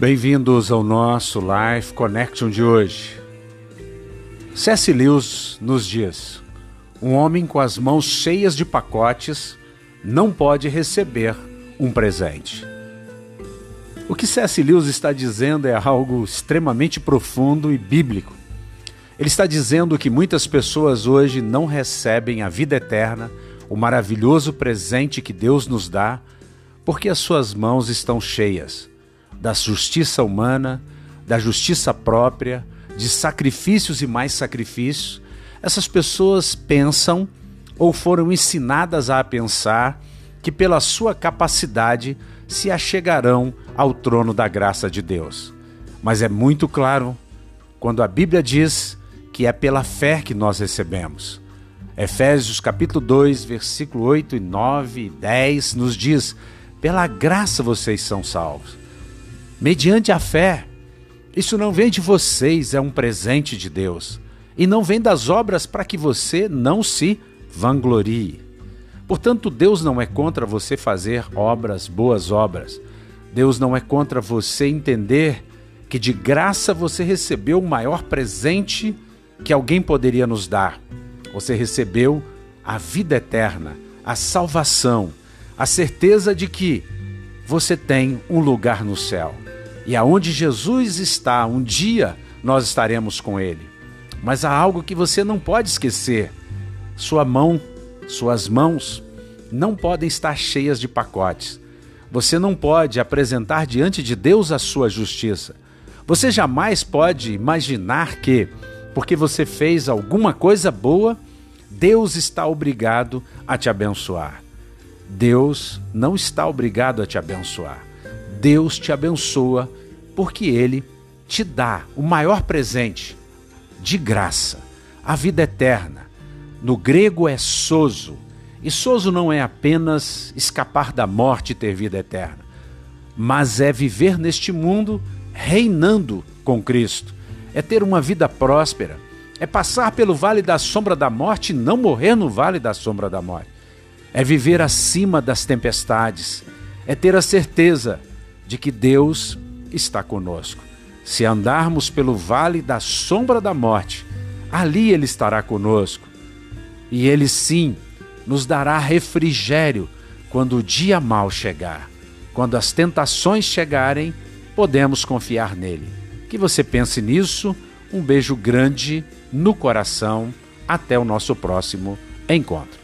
Bem-vindos ao nosso Life Connection de hoje. C.S. Lewis nos diz: um homem com as mãos cheias de pacotes não pode receber um presente. O que C.S. Lewis está dizendo é algo extremamente profundo e bíblico. Ele está dizendo que muitas pessoas hoje não recebem a vida eterna, o maravilhoso presente que Deus nos dá, porque as suas mãos estão cheias da justiça humana, da justiça própria, de sacrifícios e mais sacrifícios, essas pessoas pensam ou foram ensinadas a pensar que pela sua capacidade se achegarão ao trono da graça de Deus. Mas é muito claro quando a Bíblia diz que é pela fé que nós recebemos. Efésios capítulo 2, versículo 8 e 9 e 10 nos diz: "Pela graça vocês são salvos" mediante a fé. Isso não vem de vocês, é um presente de Deus. E não vem das obras para que você não se vanglorie. Portanto, Deus não é contra você fazer obras, boas obras. Deus não é contra você entender que de graça você recebeu o maior presente que alguém poderia nos dar. Você recebeu a vida eterna, a salvação, a certeza de que você tem um lugar no céu. E aonde Jesus está, um dia nós estaremos com Ele. Mas há algo que você não pode esquecer: sua mão, suas mãos não podem estar cheias de pacotes. Você não pode apresentar diante de Deus a sua justiça. Você jamais pode imaginar que, porque você fez alguma coisa boa, Deus está obrigado a te abençoar. Deus não está obrigado a te abençoar. Deus te abençoa porque Ele te dá o maior presente de graça, a vida eterna. No grego é soso, e soso não é apenas escapar da morte e ter vida eterna, mas é viver neste mundo reinando com Cristo, é ter uma vida próspera, é passar pelo vale da sombra da morte e não morrer no vale da sombra da morte, é viver acima das tempestades, é ter a certeza de que Deus está conosco. Se andarmos pelo vale da sombra da morte, ali Ele estará conosco. E Ele sim nos dará refrigério quando o dia mal chegar. Quando as tentações chegarem, podemos confiar nele. Que você pense nisso. Um beijo grande no coração. Até o nosso próximo encontro.